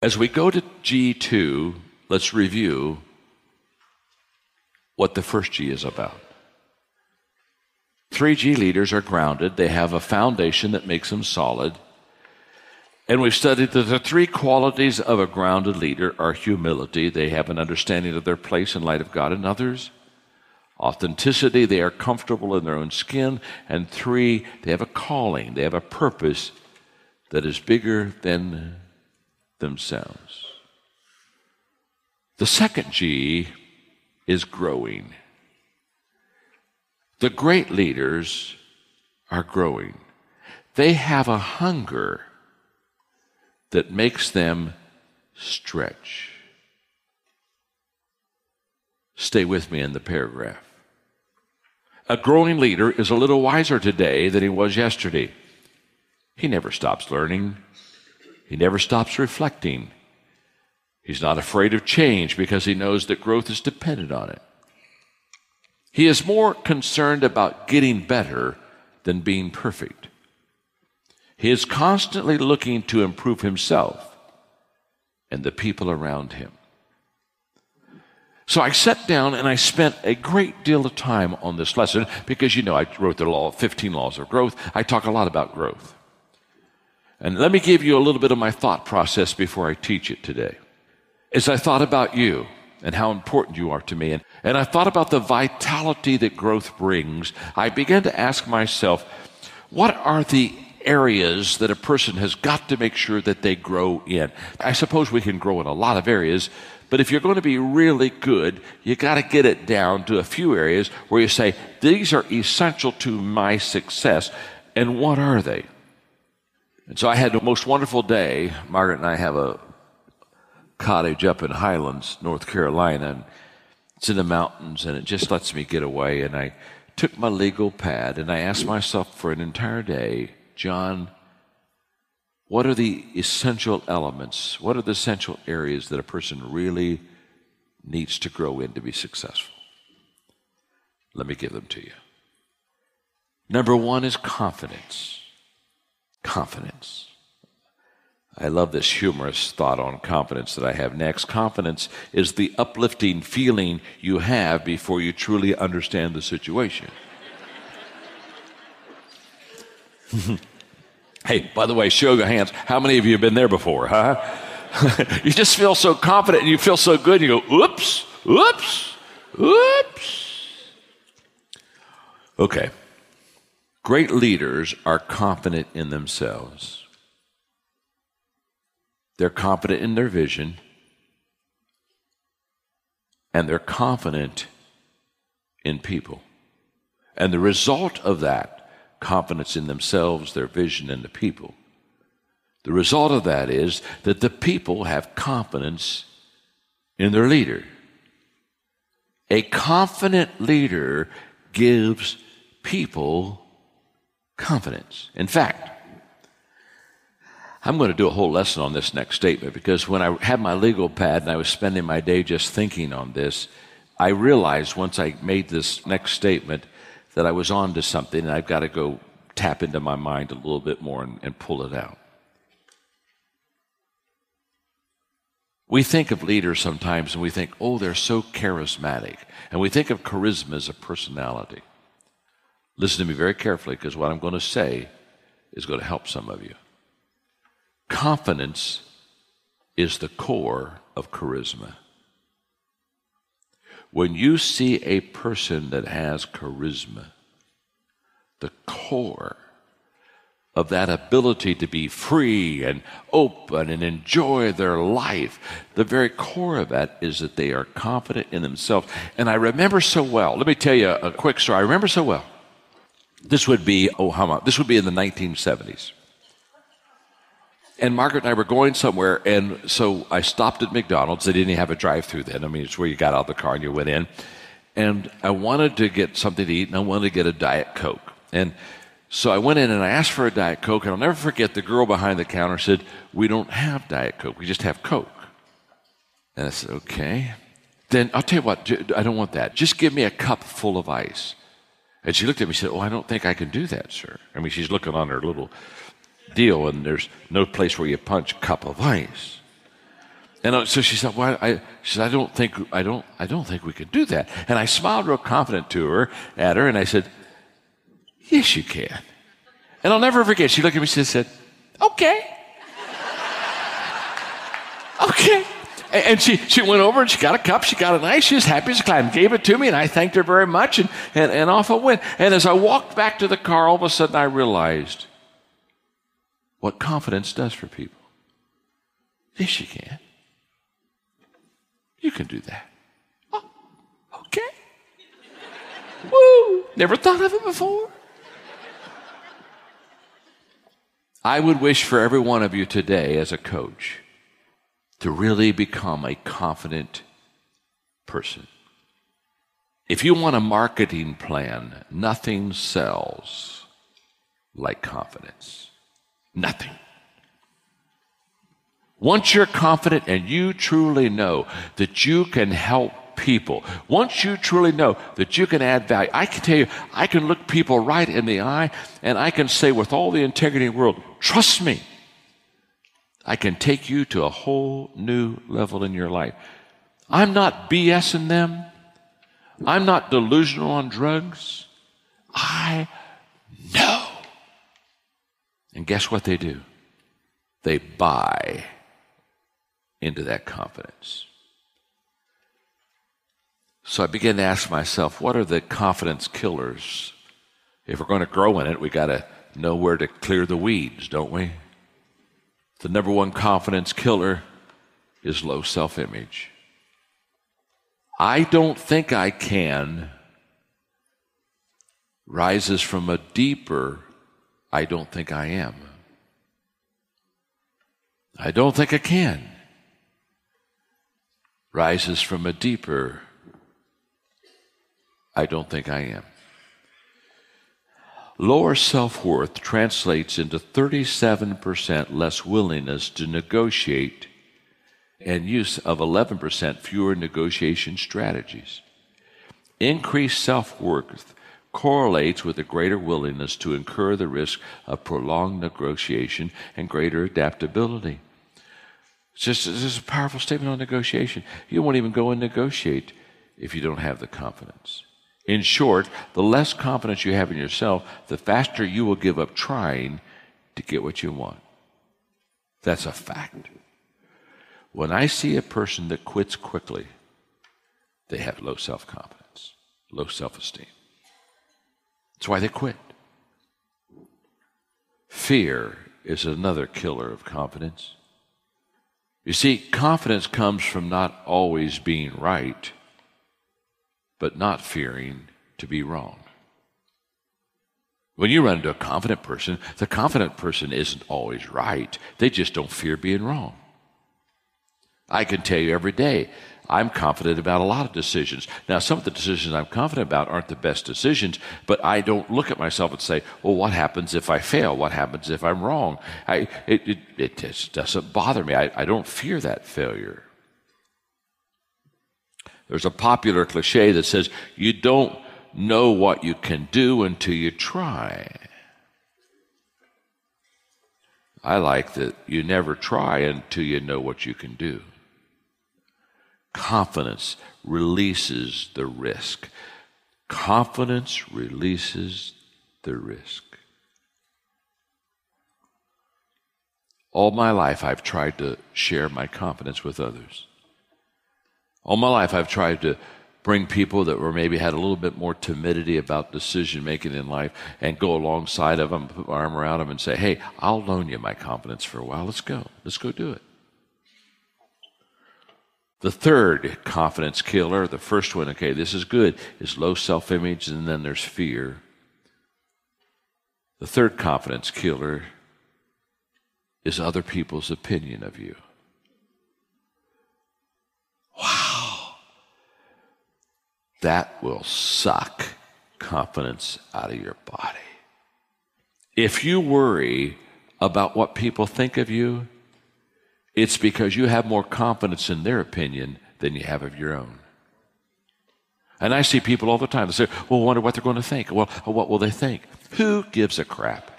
As we go to G2, let's review what the first G is about. 3G leaders are grounded, they have a foundation that makes them solid. And we've studied that the three qualities of a grounded leader are humility, they have an understanding of their place in light of God and others. Authenticity, they are comfortable in their own skin. And three, they have a calling, they have a purpose that is bigger than themselves. The second G is growing. The great leaders are growing. They have a hunger that makes them stretch. Stay with me in the paragraph. A growing leader is a little wiser today than he was yesterday. He never stops learning, he never stops reflecting. He's not afraid of change because he knows that growth is dependent on it. He is more concerned about getting better than being perfect. He is constantly looking to improve himself and the people around him. So I sat down and I spent a great deal of time on this lesson because you know I wrote the law 15 laws of growth. I talk a lot about growth. And let me give you a little bit of my thought process before I teach it today. As I thought about you and how important you are to me, and, and I thought about the vitality that growth brings, I began to ask myself, what are the areas that a person has got to make sure that they grow in. I suppose we can grow in a lot of areas, but if you're going to be really good, you got to get it down to a few areas where you say, these are essential to my success. And what are they? And so I had the most wonderful day. Margaret and I have a cottage up in Highlands, North Carolina, and it's in the mountains, and it just lets me get away. And I took my legal pad and I asked myself for an entire day, John, what are the essential elements? What are the essential areas that a person really needs to grow in to be successful? Let me give them to you. Number one is confidence. Confidence. I love this humorous thought on confidence that I have next. Confidence is the uplifting feeling you have before you truly understand the situation. hey, by the way, show your hands. How many of you have been there before, huh? you just feel so confident and you feel so good, and you go, oops, oops, oops. Okay. Great leaders are confident in themselves. They're confident in their vision, and they're confident in people. And the result of that confidence in themselves, their vision, and the people. The result of that is that the people have confidence in their leader. A confident leader gives people confidence. In fact, I'm going to do a whole lesson on this next statement because when I had my legal pad and I was spending my day just thinking on this, I realized once I made this next statement that I was on to something and I've got to go tap into my mind a little bit more and, and pull it out. We think of leaders sometimes and we think, oh, they're so charismatic. And we think of charisma as a personality. Listen to me very carefully because what I'm going to say is going to help some of you. Confidence is the core of charisma. When you see a person that has charisma, the core of that ability to be free and open and enjoy their life, the very core of that is that they are confident in themselves. And I remember so well, let me tell you a quick story. I remember so well. This would be, oh, how? This would be in the 1970s and Margaret and I were going somewhere, and so I stopped at McDonald's. They didn't have a drive-through then. I mean, it's where you got out of the car and you went in. And I wanted to get something to eat, and I wanted to get a Diet Coke. And so I went in and I asked for a Diet Coke, and I'll never forget the girl behind the counter said, "We don't have Diet Coke. We just have Coke." And I said, "Okay." Then I'll tell you what. I don't want that. Just give me a cup full of ice. And she looked at me and said, "Oh, I don't think I can do that, sir." I mean, she's looking on her little deal, and there's no place where you punch cup of ice. And uh, so she said, "Well, I, she said, I don't think, I don't, I don't think we could do that." And I smiled real confident to her, at her, and I said, "Yes, you can." And I'll never forget. She looked at me and said, "Okay, okay." And she, she went over and she got a cup, she got it nice, she was happy as a clam, gave it to me, and I thanked her very much, and, and, and off I went. And as I walked back to the car, all of a sudden I realized what confidence does for people. Yes, you can. You can do that. Oh, okay. Woo! Never thought of it before. I would wish for every one of you today as a coach to really become a confident person. If you want a marketing plan, nothing sells like confidence. Nothing. Once you're confident and you truly know that you can help people, once you truly know that you can add value, I can tell you, I can look people right in the eye and I can say with all the integrity in the world, trust me. I can take you to a whole new level in your life. I'm not BSing them. I'm not delusional on drugs. I know. And guess what they do? They buy into that confidence. So I began to ask myself, what are the confidence killers? If we're going to grow in it, we got to know where to clear the weeds, don't we? The number one confidence killer is low self image. I don't think I can rises from a deeper, I don't think I am. I don't think I can rises from a deeper, I don't think I am. Lower self worth translates into 37% less willingness to negotiate and use of 11% fewer negotiation strategies. Increased self worth correlates with a greater willingness to incur the risk of prolonged negotiation and greater adaptability. It's just, it's just a powerful statement on negotiation. You won't even go and negotiate if you don't have the confidence. In short, the less confidence you have in yourself, the faster you will give up trying to get what you want. That's a fact. When I see a person that quits quickly, they have low self confidence, low self esteem. That's why they quit. Fear is another killer of confidence. You see, confidence comes from not always being right but not fearing to be wrong. When you run into a confident person, the confident person isn't always right. They just don't fear being wrong. I can tell you every day, I'm confident about a lot of decisions. Now, some of the decisions I'm confident about aren't the best decisions, but I don't look at myself and say, well, what happens if I fail? What happens if I'm wrong? I, it, it, it just doesn't bother me. I, I don't fear that failure. There's a popular cliche that says, you don't know what you can do until you try. I like that you never try until you know what you can do. Confidence releases the risk. Confidence releases the risk. All my life, I've tried to share my confidence with others. All my life, I've tried to bring people that were maybe had a little bit more timidity about decision making in life and go alongside of them, put my arm around them, and say, "Hey, I'll loan you my confidence for a while. Let's go. Let's go do it." The third confidence killer, the first one, okay, this is good, is low self image, and then there's fear. The third confidence killer is other people's opinion of you. That will suck confidence out of your body. If you worry about what people think of you, it's because you have more confidence in their opinion than you have of your own. And I see people all the time that say, well, I wonder what they're going to think. Well, what will they think? Who gives a crap?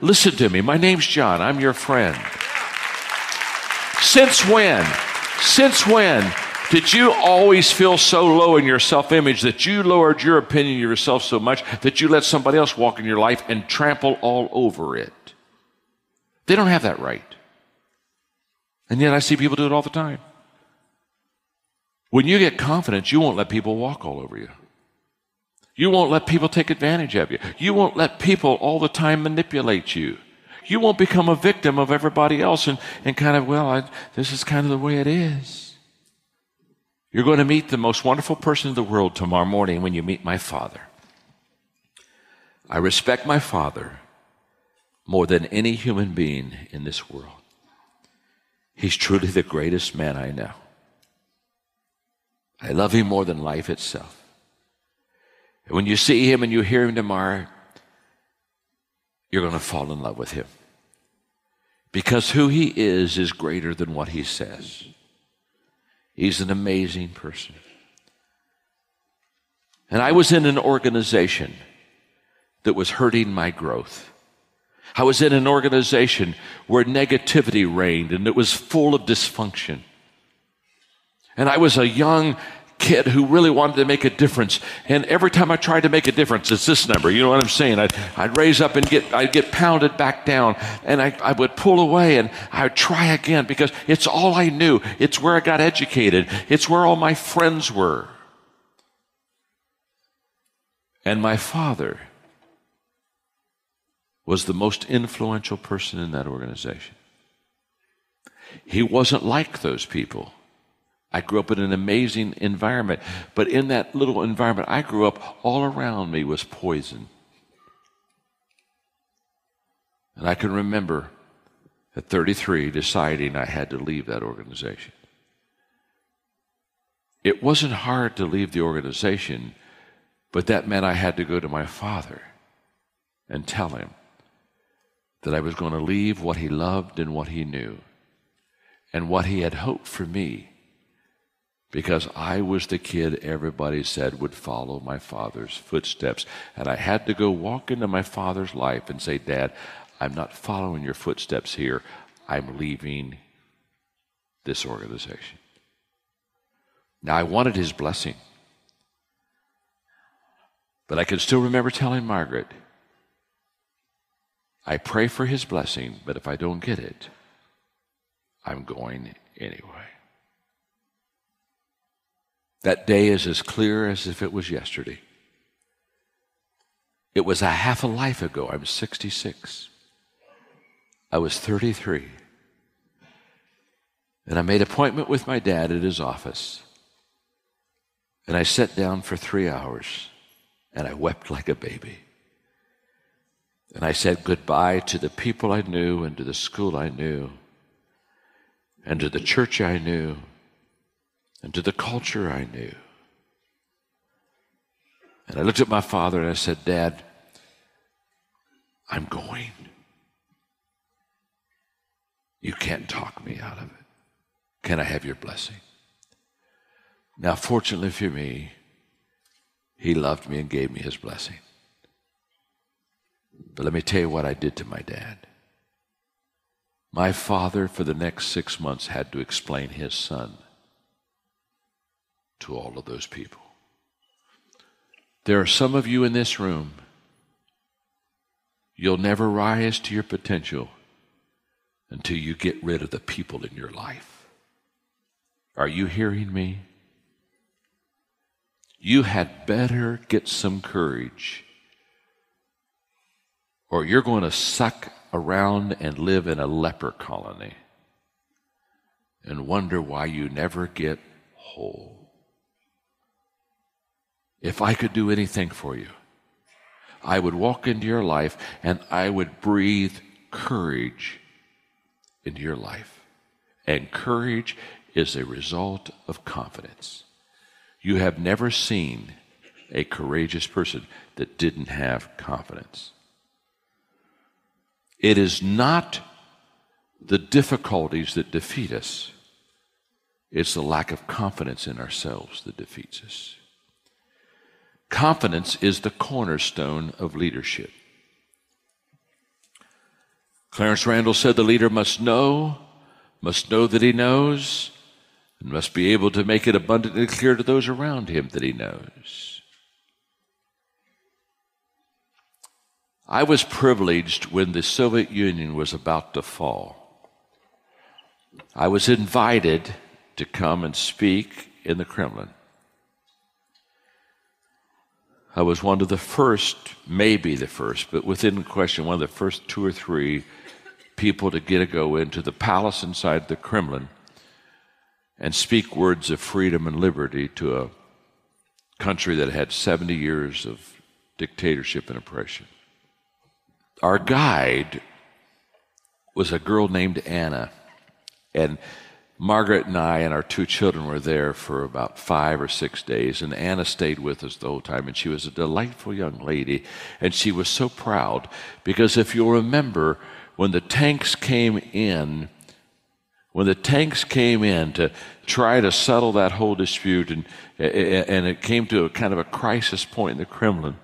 Listen to me. My name's John. I'm your friend. Since when? Since when did you always feel so low in your self image that you lowered your opinion of yourself so much that you let somebody else walk in your life and trample all over it? They don't have that right. And yet I see people do it all the time. When you get confidence, you won't let people walk all over you. You won't let people take advantage of you. You won't let people all the time manipulate you. You won't become a victim of everybody else and, and kind of, well, I, this is kind of the way it is. You're going to meet the most wonderful person in the world tomorrow morning when you meet my father. I respect my father more than any human being in this world. He's truly the greatest man I know. I love him more than life itself. And when you see him and you hear him tomorrow, you're going to fall in love with him. Because who he is is greater than what he says. He's an amazing person. And I was in an organization that was hurting my growth. I was in an organization where negativity reigned and it was full of dysfunction. And I was a young kid who really wanted to make a difference. And every time I tried to make a difference, it's this number. You know what I'm saying? I'd, I'd raise up and get, I'd get pounded back down and I, I would pull away and I'd try again because it's all I knew. It's where I got educated. It's where all my friends were. And my father was the most influential person in that organization. He wasn't like those people. I grew up in an amazing environment, but in that little environment I grew up, all around me was poison. And I can remember at 33 deciding I had to leave that organization. It wasn't hard to leave the organization, but that meant I had to go to my father and tell him that I was going to leave what he loved and what he knew and what he had hoped for me because I was the kid everybody said would follow my father's footsteps. And I had to go walk into my father's life and say, Dad, I'm not following your footsteps here. I'm leaving this organization. Now, I wanted his blessing. But I can still remember telling Margaret, I pray for his blessing, but if I don't get it, I'm going anyway. That day is as clear as if it was yesterday. It was a half a life ago. I'm 66. I was 33. And I made appointment with my dad at his office. And I sat down for three hours and I wept like a baby. And I said goodbye to the people I knew and to the school I knew and to the church I knew and to the culture I knew. And I looked at my father and I said, Dad, I'm going. You can't talk me out of it. Can I have your blessing? Now, fortunately for me, he loved me and gave me his blessing. But let me tell you what I did to my dad. My father, for the next six months, had to explain his son to all of those people. There are some of you in this room, you'll never rise to your potential until you get rid of the people in your life. Are you hearing me? You had better get some courage, or you're going to suck around and live in a leper colony and wonder why you never get whole. If I could do anything for you, I would walk into your life and I would breathe courage into your life. And courage is a result of confidence. You have never seen a courageous person that didn't have confidence. It is not the difficulties that defeat us, it's the lack of confidence in ourselves that defeats us. Confidence is the cornerstone of leadership. Clarence Randall said the leader must know must know that he knows and must be able to make it abundantly clear to those around him that he knows. I was privileged when the Soviet Union was about to fall. I was invited to come and speak in the Kremlin. I was one of the first, maybe the first, but within question, one of the first two or three people to get to go into the palace inside the Kremlin and speak words of freedom and liberty to a country that had 70 years of dictatorship and oppression. Our guide was a girl named Anna, and Margaret and I and our two children were there for about five or six days, and Anna stayed with us the whole time, and she was a delightful young lady, and she was so proud because if you'll remember, when the tanks came in, when the tanks came in to try to settle that whole dispute, and, and it came to a kind of a crisis point in the Kremlin,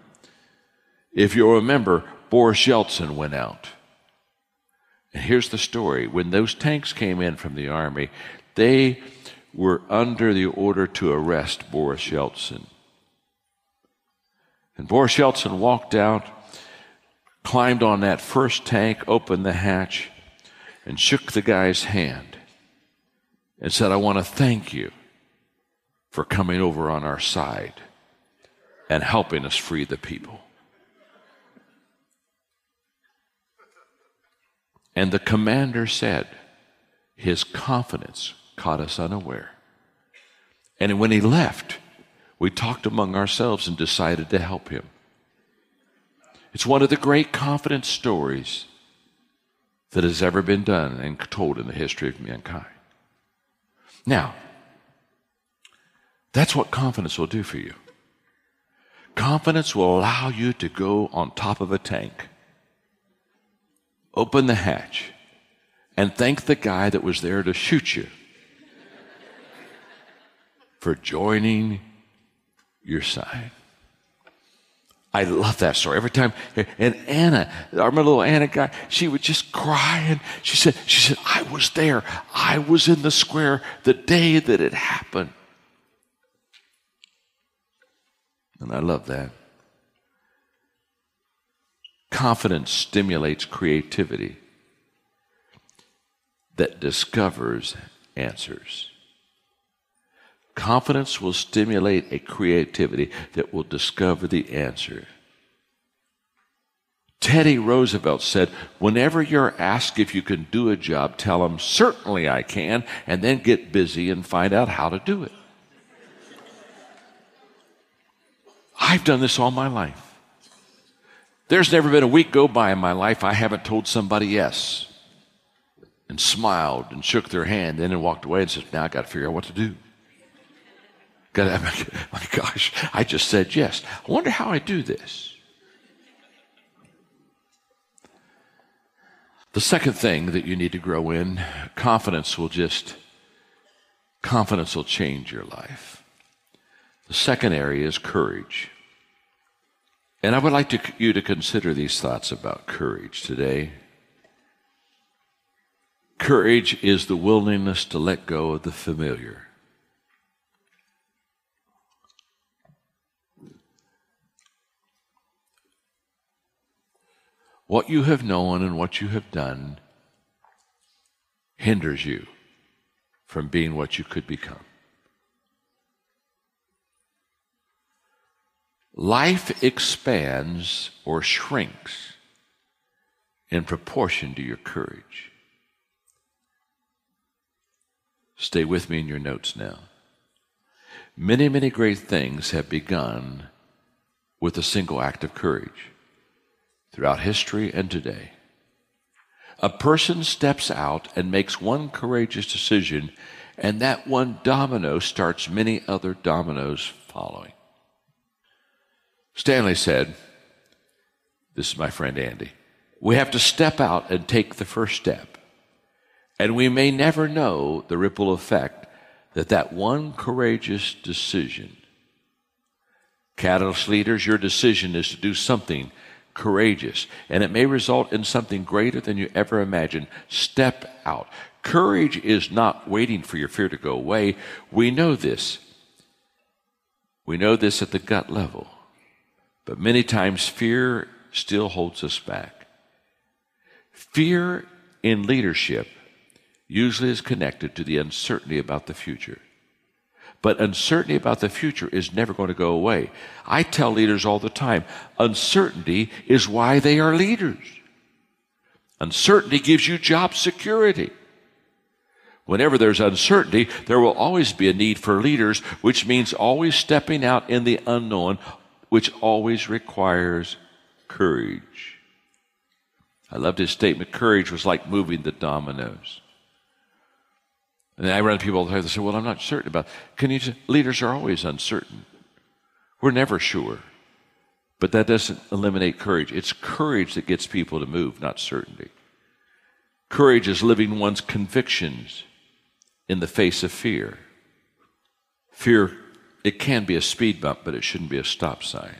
if you'll remember, Boris Yeltsin went out. And here's the story when those tanks came in from the army, they were under the order to arrest Boris Yeltsin. And Boris Yeltsin walked out, climbed on that first tank, opened the hatch, and shook the guy's hand and said, I want to thank you for coming over on our side and helping us free the people. And the commander said, His confidence caught us unaware. And when he left, we talked among ourselves and decided to help him. It's one of the great confidence stories that has ever been done and told in the history of mankind. Now, that's what confidence will do for you. Confidence will allow you to go on top of a tank open the hatch and thank the guy that was there to shoot you for joining your side. I love that story. Every time, and Anna, our little Anna guy, she would just cry and she said, she said, I was there. I was in the square the day that it happened. And I love that. Confidence stimulates creativity that discovers answers. Confidence will stimulate a creativity that will discover the answer. Teddy Roosevelt said, Whenever you're asked if you can do a job, tell them, Certainly I can, and then get busy and find out how to do it. I've done this all my life. There's never been a week go by in my life I haven't told somebody yes and smiled and shook their hand, and then walked away and said, Now I got to figure out what to do. Got oh my gosh, I just said yes. I wonder how I do this. The second thing that you need to grow in, confidence will just, confidence will change your life. The second area is courage. And I would like to, you to consider these thoughts about courage today. Courage is the willingness to let go of the familiar. What you have known and what you have done hinders you from being what you could become. Life expands or shrinks in proportion to your courage. Stay with me in your notes now. Many, many great things have begun with a single act of courage throughout history and today. A person steps out and makes one courageous decision, and that one domino starts many other dominoes following. Stanley said, This is my friend Andy. We have to step out and take the first step. And we may never know the ripple effect that that one courageous decision. Catalyst leaders, your decision is to do something courageous, and it may result in something greater than you ever imagined. Step out. Courage is not waiting for your fear to go away. We know this. We know this at the gut level. But many times fear still holds us back. Fear in leadership usually is connected to the uncertainty about the future. But uncertainty about the future is never going to go away. I tell leaders all the time uncertainty is why they are leaders. Uncertainty gives you job security. Whenever there's uncertainty, there will always be a need for leaders, which means always stepping out in the unknown, which always requires courage. I loved his statement courage was like moving the dominoes. And I run into people all the time that say, Well, I'm not certain about it. Can you just, leaders are always uncertain. We're never sure. But that doesn't eliminate courage. It's courage that gets people to move, not certainty. Courage is living one's convictions in the face of fear. Fear, it can be a speed bump, but it shouldn't be a stop sign.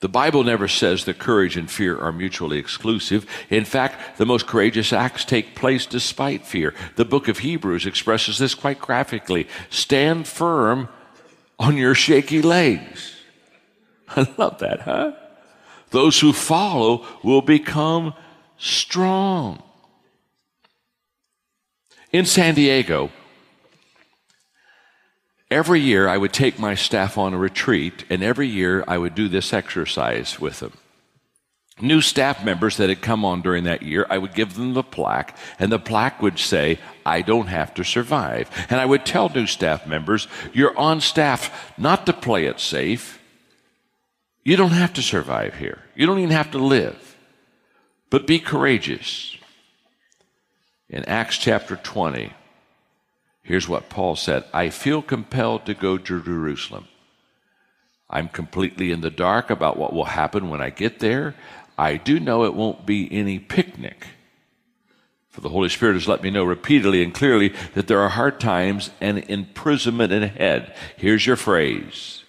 The Bible never says that courage and fear are mutually exclusive. In fact, the most courageous acts take place despite fear. The book of Hebrews expresses this quite graphically Stand firm on your shaky legs. I love that, huh? Those who follow will become strong. In San Diego, every year I would take my staff on a retreat, and every year I would do this exercise with them. New staff members that had come on during that year, I would give them the plaque, and the plaque would say, I don't have to survive. And I would tell new staff members, You're on staff not to play it safe. You don't have to survive here, you don't even have to live. But be courageous in Acts chapter 20, here's what Paul said I feel compelled to go to Jerusalem. I'm completely in the dark about what will happen when I get there. I do know it won't be any picnic. For the Holy Spirit has let me know repeatedly and clearly that there are hard times and imprisonment ahead. Here's your phrase.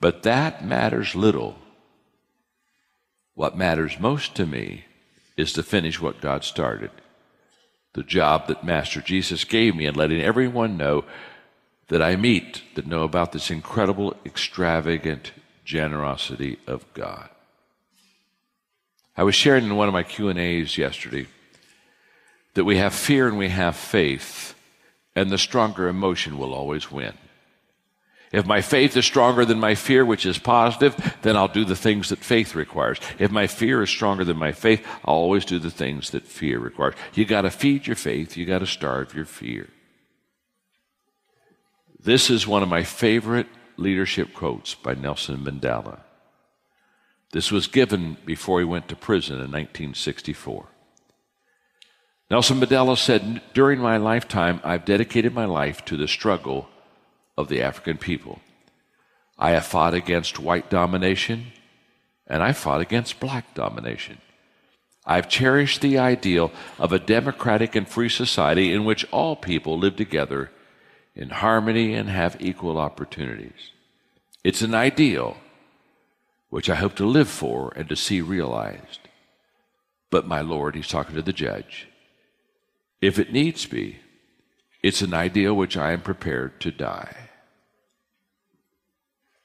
But that matters little. What matters most to me is to finish what God started the job that Master Jesus gave me and letting everyone know that I meet that know about this incredible, extravagant generosity of God. I was sharing in one of my Q&As yesterday that we have fear and we have faith, and the stronger emotion will always win. If my faith is stronger than my fear, which is positive, then I'll do the things that faith requires. If my fear is stronger than my faith, I'll always do the things that fear requires. You got to feed your faith, you got to starve your fear. This is one of my favorite leadership quotes by Nelson Mandela. This was given before he went to prison in 1964. Nelson Mandela said, During my lifetime, I've dedicated my life to the struggle of the African people. I have fought against white domination and I fought against black domination. I've cherished the ideal of a democratic and free society in which all people live together in harmony and have equal opportunities. It's an ideal which I hope to live for and to see realized. But, my Lord, he's talking to the judge, if it needs be, it's an ideal which I am prepared to die.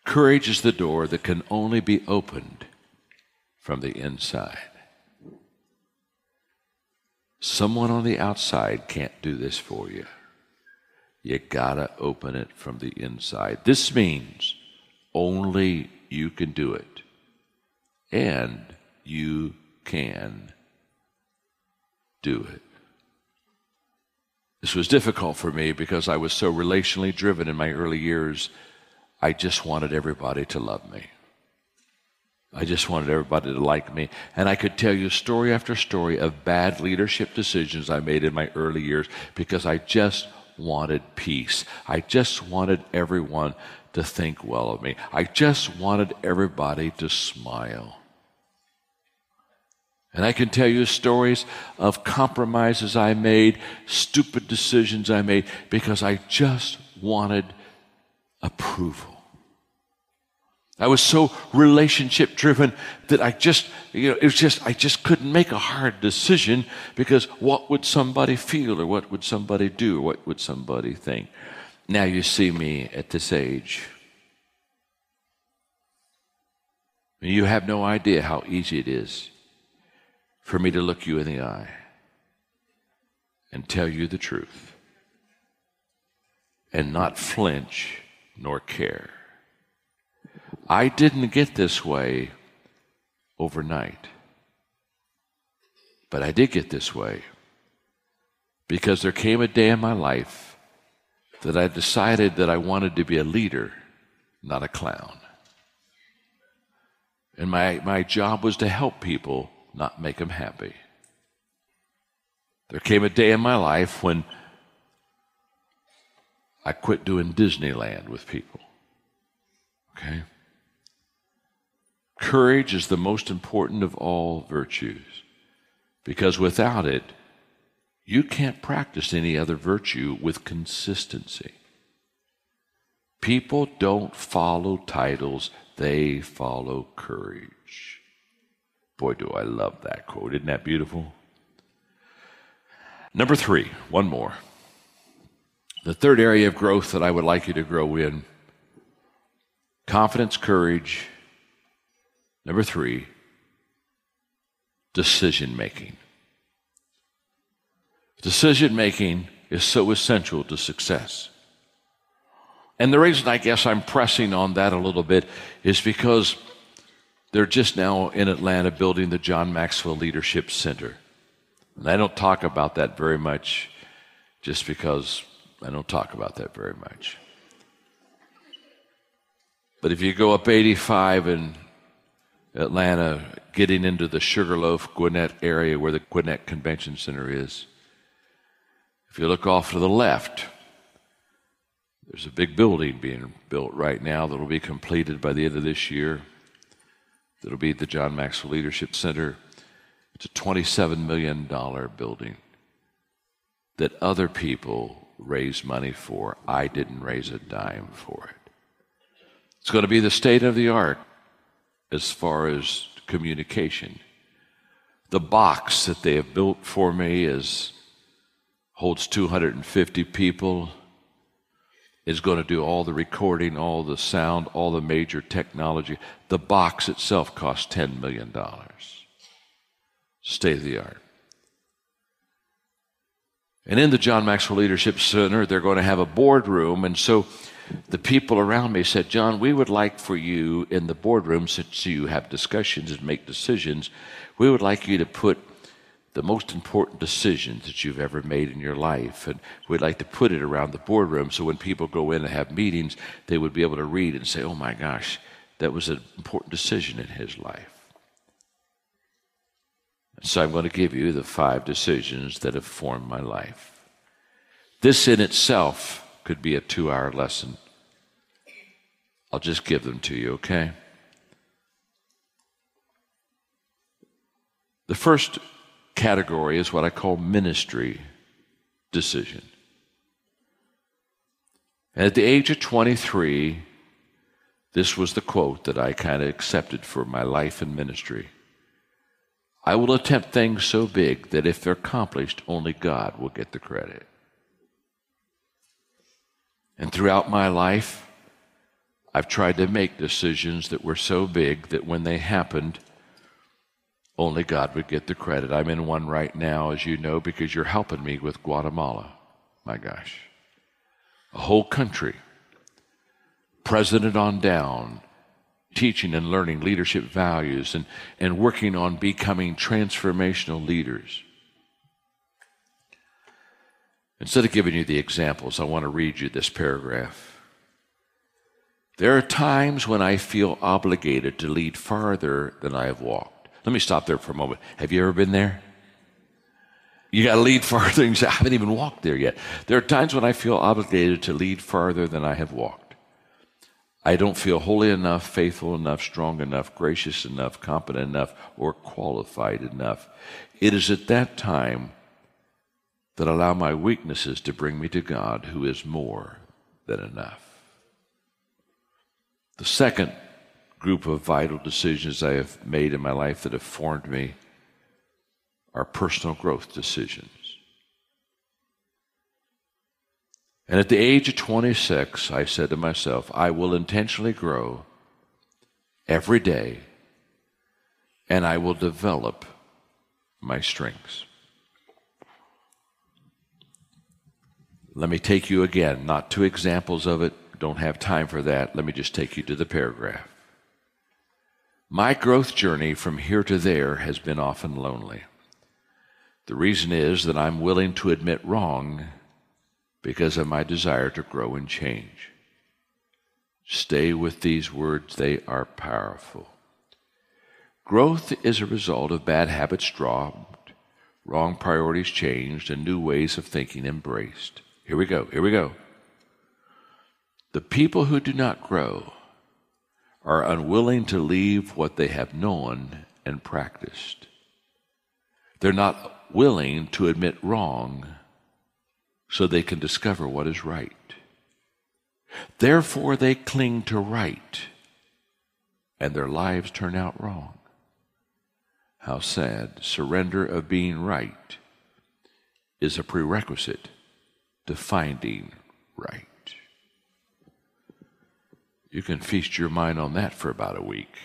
Courage is the door that can only be opened from the inside. Someone on the outside can't do this for you. You gotta open it from the inside. This means only you can do it. And you can do it. This was difficult for me because I was so relationally driven in my early years I just wanted everybody to love me. I just wanted everybody to like me. And I could tell you story after story of bad leadership decisions I made in my early years because I just wanted peace. I just wanted everyone to think well of me. I just wanted everybody to smile. And I can tell you stories of compromises I made, stupid decisions I made, because I just wanted approval. I was so relationship driven that I just, you know, it was just, I just couldn't make a hard decision because what would somebody feel or what would somebody do or what would somebody think? Now you see me at this age. You have no idea how easy it is for me to look you in the eye and tell you the truth and not flinch nor care. I didn't get this way overnight. But I did get this way because there came a day in my life that I decided that I wanted to be a leader, not a clown. And my, my job was to help people, not make them happy. There came a day in my life when I quit doing Disneyland with people. Okay? Courage is the most important of all virtues because without it, you can't practice any other virtue with consistency. People don't follow titles, they follow courage. Boy, do I love that quote. Isn't that beautiful? Number three, one more. The third area of growth that I would like you to grow in confidence, courage, Number three, decision making. Decision making is so essential to success. And the reason I guess I'm pressing on that a little bit is because they're just now in Atlanta building the John Maxwell Leadership Center. And I don't talk about that very much just because I don't talk about that very much. But if you go up 85 and Atlanta, getting into the Sugarloaf Gwinnett area where the Gwinnett Convention Center is. If you look off to the left, there's a big building being built right now that'll be completed by the end of this year. That'll be the John Maxwell Leadership Center. It's a $27 million building that other people raised money for. I didn't raise a dime for it. It's going to be the state of the art as far as communication. The box that they have built for me is holds 250 people. Is going to do all the recording, all the sound, all the major technology. The box itself costs $10 million. State of the art. And in the John Maxwell Leadership Center, they're going to have a boardroom. And so the people around me said, John, we would like for you in the boardroom, since you have discussions and make decisions, we would like you to put the most important decisions that you've ever made in your life. And we'd like to put it around the boardroom so when people go in and have meetings, they would be able to read and say, oh my gosh, that was an important decision in his life. So I'm going to give you the five decisions that have formed my life. This in itself could be a two hour lesson. I'll just give them to you, okay? The first category is what I call ministry decision. And at the age of 23, this was the quote that I kind of accepted for my life and ministry. I will attempt things so big that if they're accomplished, only God will get the credit. And throughout my life, I've tried to make decisions that were so big that when they happened, only God would get the credit. I'm in one right now, as you know, because you're helping me with Guatemala. My gosh. A whole country, president on down, teaching and learning leadership values and, and working on becoming transformational leaders. Instead of giving you the examples, I want to read you this paragraph. There are times when I feel obligated to lead farther than I have walked. Let me stop there for a moment. Have you ever been there? You got to lead farther. You say, I haven't even walked there yet. There are times when I feel obligated to lead farther than I have walked. I don't feel holy enough, faithful enough, strong enough, gracious enough, competent enough, or qualified enough. It is at that time that allow my weaknesses to bring me to God, who is more than enough. The second group of vital decisions I have made in my life that have formed me are personal growth decisions. And at the age of 26, I said to myself, I will intentionally grow every day and I will develop my strengths. Let me take you again, not two examples of it, don't have time for that. Let me just take you to the paragraph. My growth journey from here to there has been often lonely. The reason is that I'm willing to admit wrong because of my desire to grow and change. Stay with these words, they are powerful. Growth is a result of bad habits dropped, wrong priorities changed, and new ways of thinking embraced. Here we go, here we go. The people who do not grow are unwilling to leave what they have known and practiced. They're not willing to admit wrong so they can discover what is right. Therefore, they cling to right, and their lives turn out wrong. How sad. Surrender of being right is a prerequisite to finding right. You can feast your mind on that for about a week.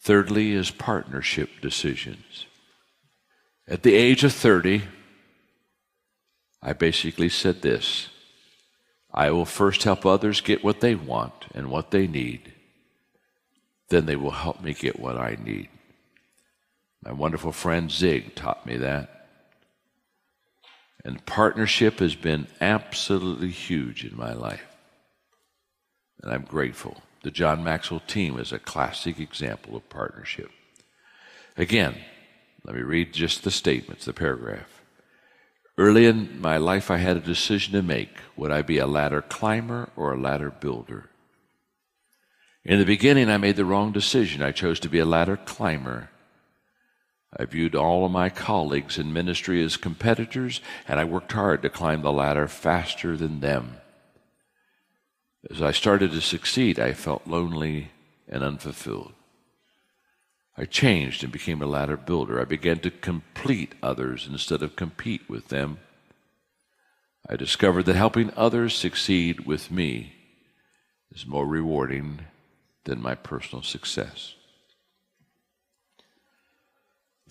Thirdly, is partnership decisions. At the age of 30, I basically said this I will first help others get what they want and what they need, then they will help me get what I need. My wonderful friend Zig taught me that. And partnership has been absolutely huge in my life. And I'm grateful. The John Maxwell team is a classic example of partnership. Again, let me read just the statements, the paragraph. Early in my life, I had a decision to make. Would I be a ladder climber or a ladder builder? In the beginning, I made the wrong decision. I chose to be a ladder climber. I viewed all of my colleagues in ministry as competitors, and I worked hard to climb the ladder faster than them. As I started to succeed, I felt lonely and unfulfilled. I changed and became a ladder builder. I began to complete others instead of compete with them. I discovered that helping others succeed with me is more rewarding than my personal success.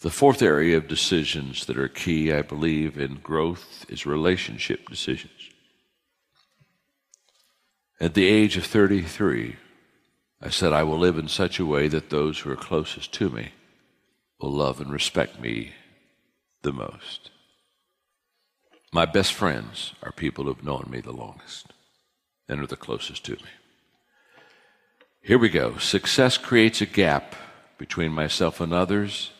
The fourth area of decisions that are key, I believe, in growth is relationship decisions. At the age of 33, I said, I will live in such a way that those who are closest to me will love and respect me the most. My best friends are people who've known me the longest and are the closest to me. Here we go. Success creates a gap between myself and others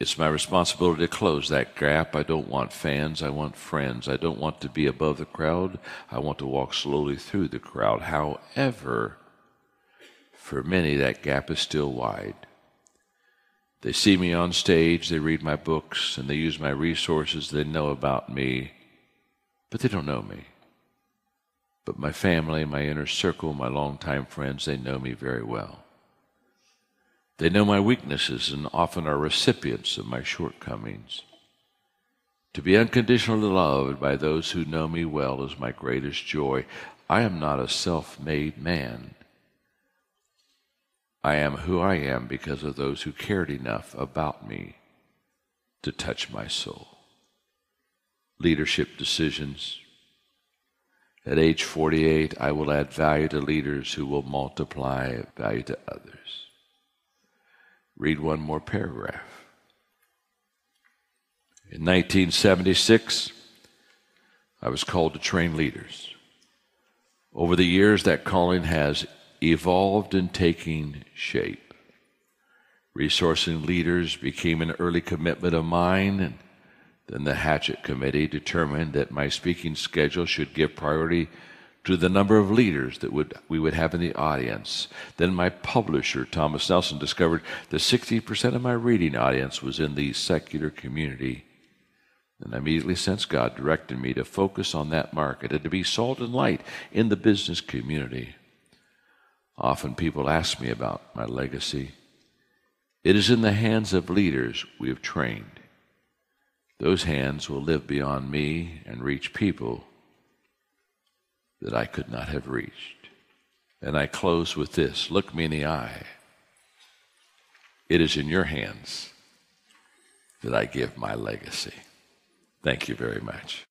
it's my responsibility to close that gap. I don't want fans. I want friends. I don't want to be above the crowd. I want to walk slowly through the crowd. However, for many, that gap is still wide. They see me on stage, they read my books, and they use my resources. They know about me, but they don't know me. But my family, my inner circle, my longtime friends, they know me very well. They know my weaknesses and often are recipients of my shortcomings. To be unconditionally loved by those who know me well is my greatest joy. I am not a self made man. I am who I am because of those who cared enough about me to touch my soul. Leadership decisions. At age 48, I will add value to leaders who will multiply value to others. Read one more paragraph. In 1976, I was called to train leaders. Over the years, that calling has evolved and taking shape. Resourcing leaders became an early commitment of mine, and then the Hatchet Committee determined that my speaking schedule should give priority to the number of leaders that would, we would have in the audience. Then my publisher, Thomas Nelson, discovered that 60% of my reading audience was in the secular community. And I immediately sensed God directed me to focus on that market and to be salt and light in the business community. Often people ask me about my legacy. It is in the hands of leaders we have trained. Those hands will live beyond me and reach people that I could not have reached. And I close with this look me in the eye. It is in your hands that I give my legacy. Thank you very much.